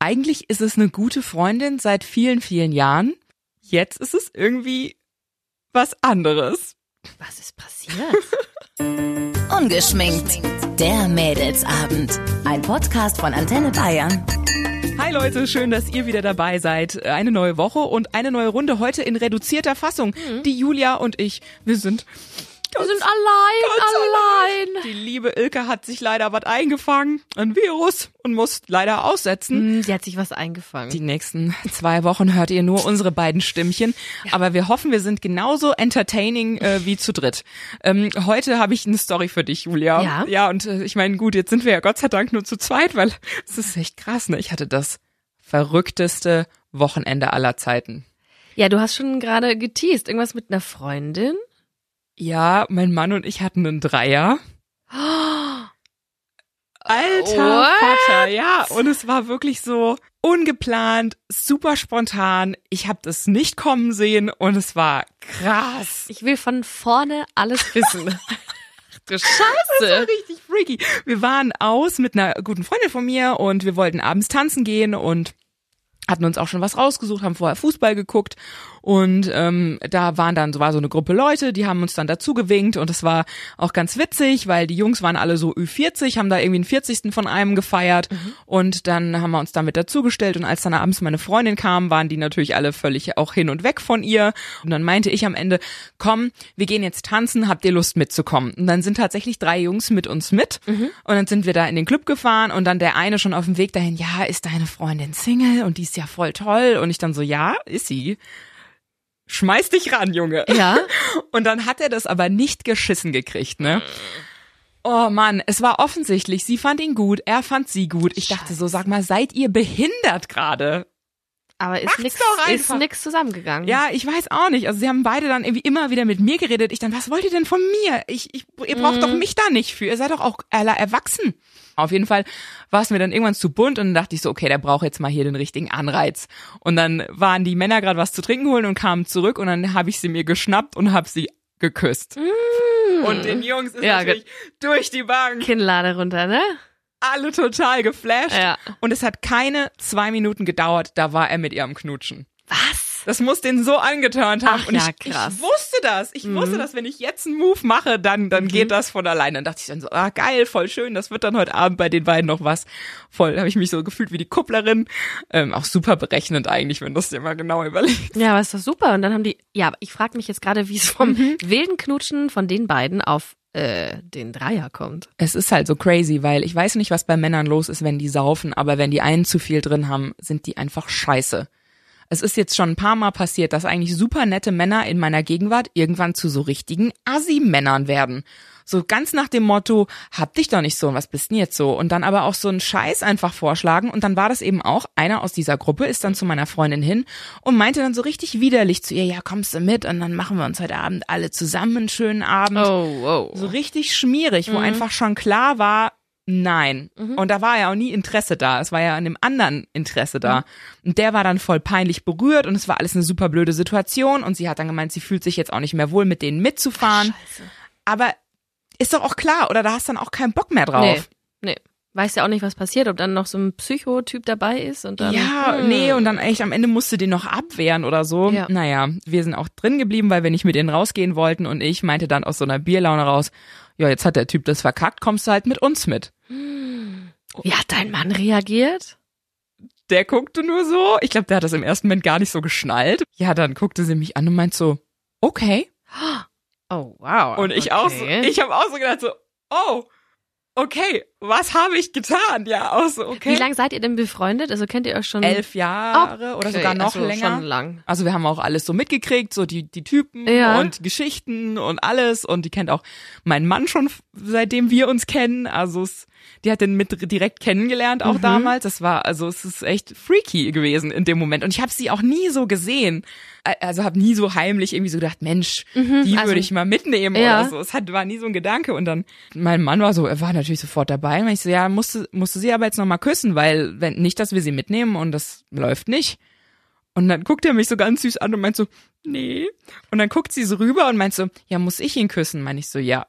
eigentlich ist es eine gute Freundin seit vielen, vielen Jahren. Jetzt ist es irgendwie was anderes. Was ist passiert? Ungeschminkt. Der Mädelsabend. Ein Podcast von Antenne Bayern. Hi Leute, schön, dass ihr wieder dabei seid. Eine neue Woche und eine neue Runde heute in reduzierter Fassung. Die Julia und ich, wir sind Wir sind allein, ganz allein. Die liebe Ilke hat sich leider was eingefangen, ein Virus, und muss leider aussetzen. Hm, Sie hat sich was eingefangen. Die nächsten zwei Wochen hört ihr nur unsere beiden Stimmchen. Aber wir hoffen, wir sind genauso entertaining äh, wie zu dritt. Ähm, heute habe ich eine Story für dich, Julia. Ja? Ja, und äh, ich meine, gut, jetzt sind wir ja Gott sei Dank nur zu zweit, weil es ist echt krass, ne? Ich hatte das verrückteste Wochenende aller Zeiten. ja, du hast schon gerade geteased. Irgendwas mit einer Freundin? Ja, mein Mann und ich hatten einen Dreier. Alter What? Vater, ja. Und es war wirklich so ungeplant, super spontan. Ich habe das nicht kommen sehen und es war krass. Ich will von vorne alles wissen. Du Das war Scheiße. richtig freaky. Wir waren aus mit einer guten Freundin von mir und wir wollten abends tanzen gehen und hatten uns auch schon was rausgesucht, haben vorher Fußball geguckt und ähm, da waren dann so war so eine Gruppe Leute, die haben uns dann dazu gewinkt und es war auch ganz witzig, weil die Jungs waren alle so Ü40, haben da irgendwie einen 40. von einem gefeiert und dann haben wir uns damit dazugestellt und als dann abends meine Freundin kam, waren die natürlich alle völlig auch hin und weg von ihr und dann meinte ich am Ende, komm, wir gehen jetzt tanzen, habt ihr Lust mitzukommen? Und dann sind tatsächlich drei Jungs mit uns mit und dann sind wir da in den Club gefahren und dann der eine schon auf dem Weg dahin, ja, ist deine Freundin Single und die ist ja voll toll und ich dann so, ja, ist sie. Schmeiß dich ran, Junge. Ja. Und dann hat er das aber nicht geschissen gekriegt, ne? Oh Mann, es war offensichtlich, sie fand ihn gut, er fand sie gut. Ich dachte so, sag mal, seid ihr behindert gerade? Aber ist doch ist nix zusammengegangen. Ja, ich weiß auch nicht. Also sie haben beide dann irgendwie immer wieder mit mir geredet. Ich dann, was wollt ihr denn von mir? Ich, ich ihr braucht doch mich da nicht für. Ihr seid doch auch alle erwachsen. Auf jeden Fall war es mir dann irgendwann zu bunt und dann dachte ich so, okay, der braucht jetzt mal hier den richtigen Anreiz. Und dann waren die Männer gerade was zu trinken holen und kamen zurück und dann habe ich sie mir geschnappt und habe sie geküsst. Und den Jungs ist Ja, natürlich durch die Bank Kinnlade runter, ne? Alle total geflasht. Ja. Und es hat keine zwei Minuten gedauert, da war er mit ihr am Knutschen. Was? Das muss den so angeturnt haben. Ach und ja, ich, krass. Mhm. ich wusste das. Ich wusste, dass wenn ich jetzt einen Move mache, dann, dann geht das von alleine. Dann dachte ich dann so, ah, geil, voll schön. Das wird dann heute Abend bei den beiden noch was. Voll, habe ich mich so gefühlt wie die Kupplerin. Ähm, auch super berechnend eigentlich, wenn du es dir mal genau überlegst. Ja, aber ist doch super. Und dann haben die, ja, ich frage mich jetzt gerade, wie es vom Mhm. wilden Knutschen von den beiden auf äh, den Dreier kommt. Es ist halt so crazy, weil ich weiß nicht, was bei Männern los ist, wenn die saufen, aber wenn die einen zu viel drin haben, sind die einfach scheiße. Es ist jetzt schon ein paar Mal passiert, dass eigentlich super nette Männer in meiner Gegenwart irgendwann zu so richtigen Assi-Männern werden. So ganz nach dem Motto, hab dich doch nicht so, was bist denn jetzt so? Und dann aber auch so einen Scheiß einfach vorschlagen. Und dann war das eben auch, einer aus dieser Gruppe ist dann zu meiner Freundin hin und meinte dann so richtig widerlich zu ihr, ja, kommst du mit? Und dann machen wir uns heute Abend alle zusammen einen schönen Abend. Oh, oh. So richtig schmierig, wo einfach schon klar war, nein. Und da war ja auch nie Interesse da. Es war ja an dem anderen Interesse da. Und der war dann voll peinlich berührt und es war alles eine super blöde Situation. Und sie hat dann gemeint, sie fühlt sich jetzt auch nicht mehr wohl, mit denen mitzufahren. Aber ist doch auch klar, oder da hast dann auch keinen Bock mehr drauf. Nee, nee. Weiß ja auch nicht, was passiert, ob dann noch so ein Psychotyp dabei ist und dann. Ja, hm. nee, und dann echt am Ende musste den noch abwehren oder so. Ja. Naja, wir sind auch drin geblieben, weil wir nicht mit denen rausgehen wollten und ich meinte dann aus so einer Bierlaune raus, ja, jetzt hat der Typ das verkackt, kommst du halt mit uns mit. Wie hat dein Mann reagiert? Der guckte nur so. Ich glaube, der hat das im ersten Moment gar nicht so geschnallt. Ja, dann guckte sie mich an und meint so, okay. Oh, wow. Und ich auch so, okay. ich habe auch so gedacht so, oh, okay, was habe ich getan? Ja, auch so, okay. Wie lange seid ihr denn befreundet? Also kennt ihr euch schon? Elf Jahre oder Okay, sogar noch also länger. Schon lang. Also wir haben auch alles so mitgekriegt, so die, die Typen Ja. und Geschichten und alles. Und die kennt auch meinen Mann schon, seitdem wir uns kennen. Also es, die hat den mit direkt kennengelernt auch damals. Das war, also es ist echt freaky gewesen in dem Moment. Und ich habe sie auch nie so gesehen. Also habe nie so heimlich irgendwie so gedacht, Mensch, die also- würde ich mal mitnehmen Ja. oder so. Es hat, war nie so ein Gedanke. Und dann, mein Mann war so, er war natürlich sofort dabei. Und ich so, ja, musste, musste sie aber jetzt noch mal küssen, weil wenn nicht, dass wir sie mitnehmen und das läuft nicht. Und dann guckt er mich so ganz süß an und meint so, nee. Und dann guckt sie so rüber und meint so, ja, muss ich ihn küssen? Meine ich so, ja.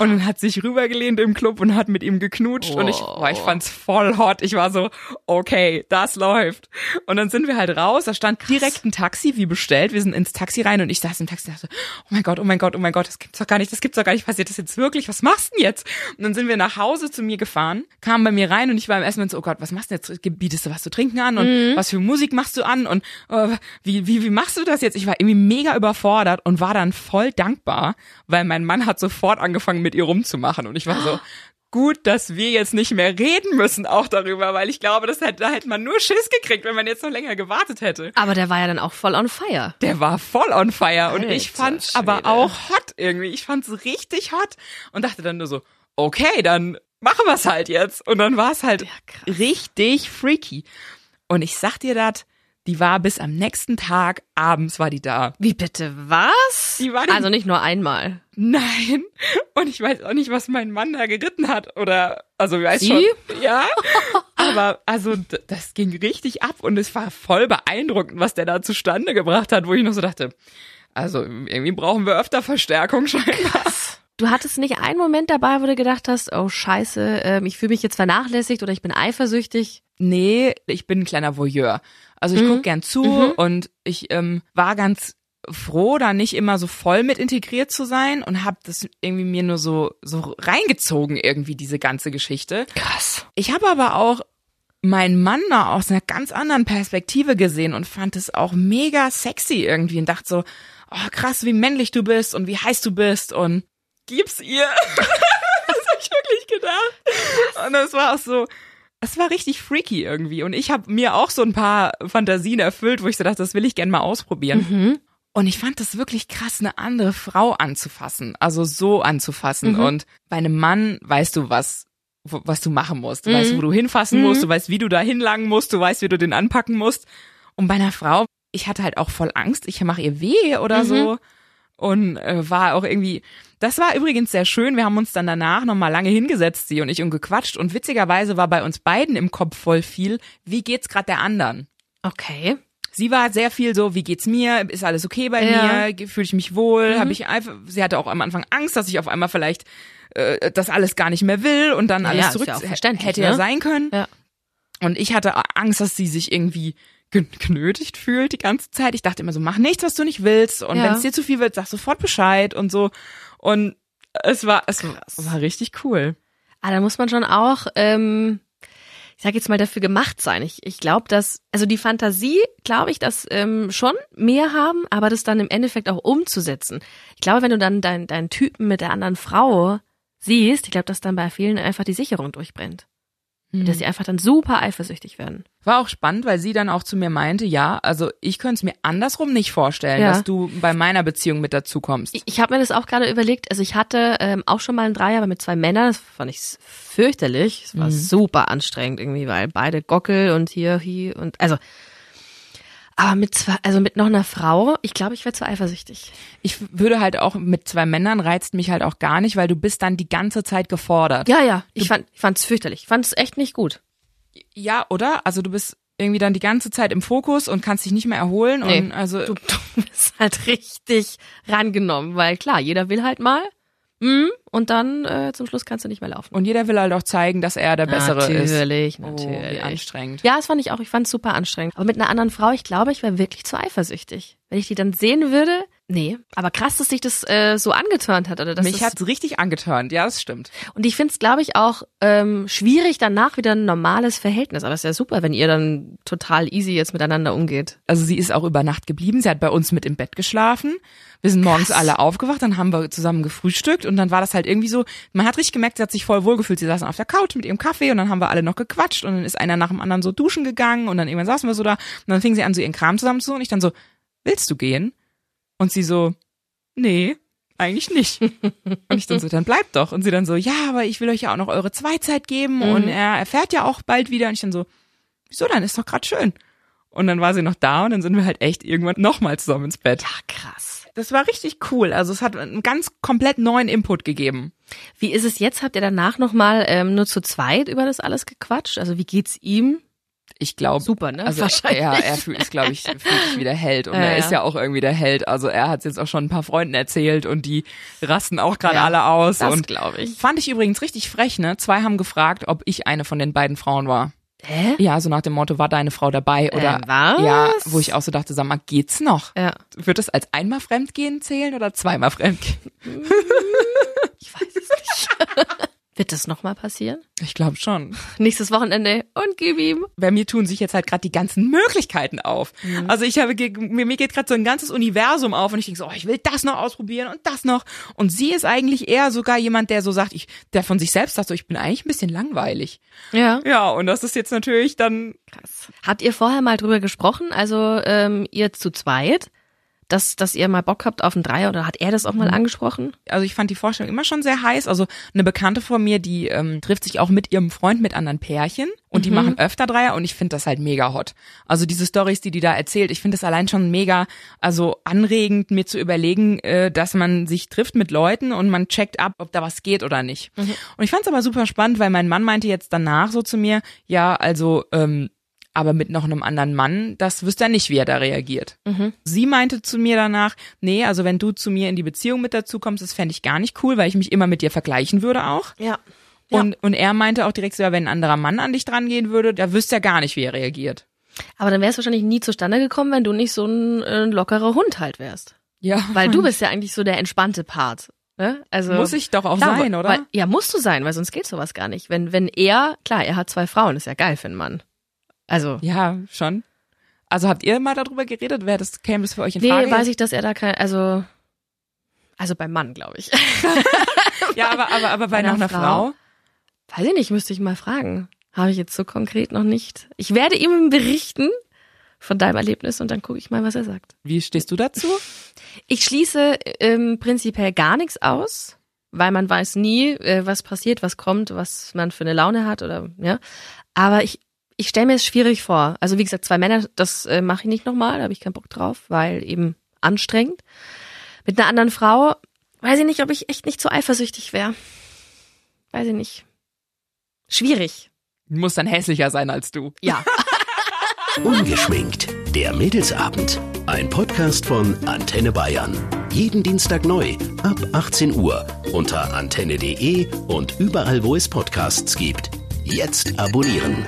Und dann hat sich rübergelehnt im Club und hat mit ihm geknutscht und ich, boah, ich fand's voll hot. Ich war so, okay, das läuft. Und dann sind wir halt raus, da stand direkt ein Taxi, wie bestellt. Wir sind ins Taxi rein und ich saß im Taxi und dachte, oh mein Gott, oh mein Gott, oh mein Gott, das gibt's doch gar nicht, das gibt's doch gar nicht, passiert das jetzt wirklich? Was machst du denn jetzt? Und dann sind wir nach Hause zu mir gefahren, kamen bei mir rein und ich war im ersten Moment so, oh Gott, was machst du jetzt? Bietest du was zu trinken an und Mhm. was für Musik machst du an und äh, wie, wie, wie machst du das jetzt? Ich war irgendwie mega überfordert und war dann voll dankbar, weil mein Mann hat sofort angefangen mit ihr rumzumachen und ich war so, gut, dass wir jetzt nicht mehr reden müssen auch darüber, weil ich glaube, das hätte, da hätte man nur Schiss gekriegt, wenn man jetzt noch länger gewartet hätte. Aber der war ja dann auch voll on fire. Der war voll on fire und ich Alter fand's aber Schwede. auch hot irgendwie. Ich fand's richtig hot und dachte dann nur so, okay, dann machen wir's halt jetzt. Und dann war's halt krass. richtig freaky. Und ich sag dir das, die war bis am nächsten Tag abends war die da. Wie bitte, was? Die war also nicht nur einmal. Nein. Und ich weiß auch nicht, was mein Mann da geritten hat oder also ich weiß Sie? schon. Ja. Aber also das ging richtig ab und es war voll beeindruckend, was der da zustande gebracht hat, wo ich noch so dachte, also irgendwie brauchen wir öfter Verstärkung scheinbar. Du hattest nicht einen Moment dabei, wo du gedacht hast, oh scheiße, ähm, ich fühle mich jetzt vernachlässigt oder ich bin eifersüchtig. Nee, ich bin ein kleiner Voyeur. Also ich Mhm. guck gern zu und ich ähm, war ganz froh, da nicht immer so voll mit integriert zu sein und habe das irgendwie mir nur so so reingezogen irgendwie diese ganze Geschichte. Krass. Ich habe aber auch meinen Mann da aus einer ganz anderen Perspektive gesehen und fand es auch mega sexy irgendwie und dachte so, oh krass, wie männlich du bist und wie heiß du bist und gib's ihr. das hab ich wirklich gedacht. Und das war auch so, es war richtig freaky irgendwie und ich habe mir auch so ein paar Fantasien erfüllt, wo ich so dachte, das will ich gern mal ausprobieren. Mhm. Und ich fand das wirklich krass, eine andere Frau anzufassen, also so anzufassen. Mhm. Und bei einem Mann weißt du, was, was du machen musst. Du Mhm. weißt, wo du hinfassen musst, du weißt, wie du da hinlangen musst, du weißt, wie du den anpacken musst. Und bei einer Frau, ich hatte halt auch voll Angst, ich mache ihr weh oder Mhm. so. Und äh, war auch irgendwie, das war übrigens sehr schön. Wir haben uns dann danach nochmal lange hingesetzt, sie und ich, und gequatscht. Und witzigerweise war bei uns beiden im Kopf voll viel, wie geht's grad der anderen? Okay. Sie war sehr viel so, wie geht's mir? Ist alles okay bei Ja. mir? Fühle ich mich wohl? Habe ich einfach, sie hatte auch am Anfang Angst, dass ich auf einmal vielleicht äh, das alles gar nicht mehr will und dann Ja, alles ja, zurück ja hätte ja ne? sein können. Ja. Und ich hatte Angst, dass sie sich irgendwie gen- genötigt fühlt die ganze Zeit. Ich dachte immer so, mach nichts, was du nicht willst. Und Ja. wenn es dir zu viel wird, sag sofort Bescheid und so. Und es war, es war richtig cool. Ah, da muss man schon auch, ähm, ich sag jetzt mal, dafür gemacht sein. Ich, ich glaube, dass, also die Fantasie, glaube ich, dass ähm, schon mehr haben, aber das dann im Endeffekt auch umzusetzen. Ich glaube, wenn du dann deinen deinen Typen mit der anderen Frau siehst, ich glaube, dass dann bei vielen einfach die Sicherung durchbrennt. Dass sie einfach dann super eifersüchtig werden. War auch spannend, weil sie dann auch zu mir meinte, ja, also ich könnte es mir andersrum nicht vorstellen, Ja. dass du bei meiner Beziehung mit dazu kommst. Ich, ich habe mir das auch gerade überlegt. Also ich hatte ähm, auch schon mal einen Dreier, aber mit zwei Männern. Das fand ich fürchterlich. Es war super anstrengend irgendwie, weil beide Gockel und hier, hier und also. Aber mit zwei, also mit noch einer Frau, ich glaube, ich wäre zu eifersüchtig. Ich würde halt auch mit zwei Männern reizt mich halt auch gar nicht, weil du bist dann die ganze Zeit gefordert. Ja, ja. Ich fand, ich fand's fürchterlich. Ich fand's echt nicht gut. Ja, oder? Also du bist irgendwie dann die ganze Zeit im Fokus und kannst dich nicht mehr erholen Nee. und also Du, du bist halt richtig rangenommen, weil klar, jeder will halt mal. Mm, und dann äh, zum Schluss kannst du nicht mehr laufen. und jeder will halt auch zeigen, dass er der bessere ist. natürlich, Oh, natürlich. wie anstrengend. Ja, das fand ich auch. Ich fand es super anstrengend. Aber mit einer anderen Frau, ich glaube, ich wäre wirklich zu eifersüchtig. Wenn ich die dann sehen würde, nee. Aber krass, dass sich das äh, so angeturnt hat. Oder dass Mich hat's richtig angeturnt, ja, das stimmt. und ich finde es, glaube ich, auch ähm, schwierig, danach wieder ein normales Verhältnis. Aber es ist ja super, wenn ihr dann total easy jetzt miteinander umgeht. Also sie ist auch über Nacht geblieben, sie hat bei uns mit im Bett geschlafen. Wir sind morgens alle aufgewacht, dann haben wir zusammen gefrühstückt und dann war das halt irgendwie so, man hat richtig gemerkt, sie hat sich voll wohlgefühlt. Sie saßen auf der Couch mit ihrem Kaffee und dann haben wir alle noch gequatscht und dann ist einer nach dem anderen so duschen gegangen und dann irgendwann saßen wir so da und dann fing sie an, so ihren Kram zusammen zu und ich dann so, willst du gehen? Und sie so, nee, eigentlich nicht. und ich dann so, dann bleibt doch. Und sie dann so, ja, aber ich will euch ja auch noch eure Zweizeit geben und er erfährt ja auch bald wieder. Und ich dann so, wieso dann? Ist doch gerade schön. Und dann war sie noch da und dann sind wir halt echt irgendwann nochmal zusammen ins Bett. Ja, krass. Das war richtig cool. Also es hat einen ganz komplett neuen Input gegeben. Wie ist es jetzt? Habt ihr danach nochmal ähm, nur zu zweit über das alles gequatscht? Also wie geht's ihm? Ich glaube. Super, ne? Also Wahrscheinlich. ja, er fühlt ist, glaube ich, fühlt sich wie der Held. Und Ja, er ist ja auch irgendwie der Held. Also er hat es jetzt auch schon ein paar Freunden erzählt und die rasten auch gerade Ja, alle aus. das und glaub ich. Fand ich übrigens richtig frech, ne? Zwei haben gefragt, ob ich eine von den beiden Frauen war. Hä? Ja, so nach dem Motto, war deine Frau dabei? Oder Äh, was? ja, wo ich auch so dachte, sag mal, geht's noch? Ja. Wird es als einmal Fremdgehen zählen oder zweimal Fremdgehen? Ich weiß es nicht. Wird das nochmal passieren? Ich glaube schon. Nächstes Wochenende und gib ihm. bei mir tun sich jetzt halt gerade die ganzen Möglichkeiten auf. Mhm. Also ich habe mir, mir geht gerade so ein ganzes Universum auf und ich denke so, oh, ich will das noch ausprobieren und das noch. Und sie ist eigentlich eher sogar jemand, der so sagt, ich, der von sich selbst sagt, so, ich bin eigentlich ein bisschen langweilig. Ja. Ja, und das ist jetzt natürlich dann Krass. Habt ihr vorher mal drüber gesprochen, also ähm, ihr zu zweit, dass, dass ihr mal Bock habt auf einen Dreier oder hat er das auch mal angesprochen? also ich fand die Vorstellung immer schon sehr heiß. Also eine Bekannte von mir, die ähm, trifft sich auch mit ihrem Freund mit anderen Pärchen und die machen öfter Dreier und ich finde das halt mega hot. Also diese Stories, die die da erzählt, ich finde das allein schon mega, also anregend, mir zu überlegen, äh, dass man sich trifft mit Leuten und man checkt ab, ob da was geht oder nicht. Und ich fand es aber super spannend, weil mein Mann meinte jetzt danach so zu mir, ja, also ähm, aber mit noch einem anderen Mann, das wüsste er nicht, wie er da reagiert. Sie meinte zu mir danach, nee, also wenn du zu mir in die Beziehung mit dazu kommst, das fände ich gar nicht cool, weil ich mich immer mit dir vergleichen würde auch. Ja. Ja. Und, und er meinte auch direkt so, ja, wenn ein anderer Mann an dich dran gehen würde, da wüsste er gar nicht, wie er reagiert. Aber dann wäre es wahrscheinlich nie zustande gekommen, wenn du nicht so ein äh, lockerer Hund halt wärst. Ja. Weil du bist ja eigentlich so der entspannte Part. Ne? Also Muss ich doch auch Klar, sein, oder? Weil, ja, musst du sein, weil sonst geht sowas gar nicht. Wenn, wenn er, klar, er hat zwei Frauen, ist ja geil für einen Mann. Also, ja, schon. Also habt ihr mal darüber geredet? Wer das käme das für euch in nee, Frage? weiß ich, dass er da kein, also, also beim Mann, glaube ich. Ja, aber, aber, aber bei Bei einer einer Frau? Weiß ich nicht, müsste ich mal fragen. Habe ich jetzt so konkret noch nicht. Ich werde ihm berichten von deinem Erlebnis und dann gucke ich mal, was er sagt. Wie stehst du dazu? Ich schließe ähm, prinzipiell gar nichts aus, weil man weiß nie, äh, was passiert, was kommt, was man für eine Laune hat oder ja. Aber ich ich stelle mir es schwierig vor. Also wie gesagt, zwei Männer, das äh, mache ich nicht nochmal, da habe ich keinen Bock drauf, weil eben anstrengend. Mit einer anderen Frau weiß ich nicht, ob ich echt nicht so eifersüchtig wäre. Weiß ich nicht. Schwierig. Muss dann hässlicher sein als du. Ja. Ungeschminkt. Der Mädelsabend. Ein Podcast von Antenne Bayern. Jeden Dienstag neu ab 18 Uhr unter antenne.de und überall, wo es Podcasts gibt. Jetzt abonnieren.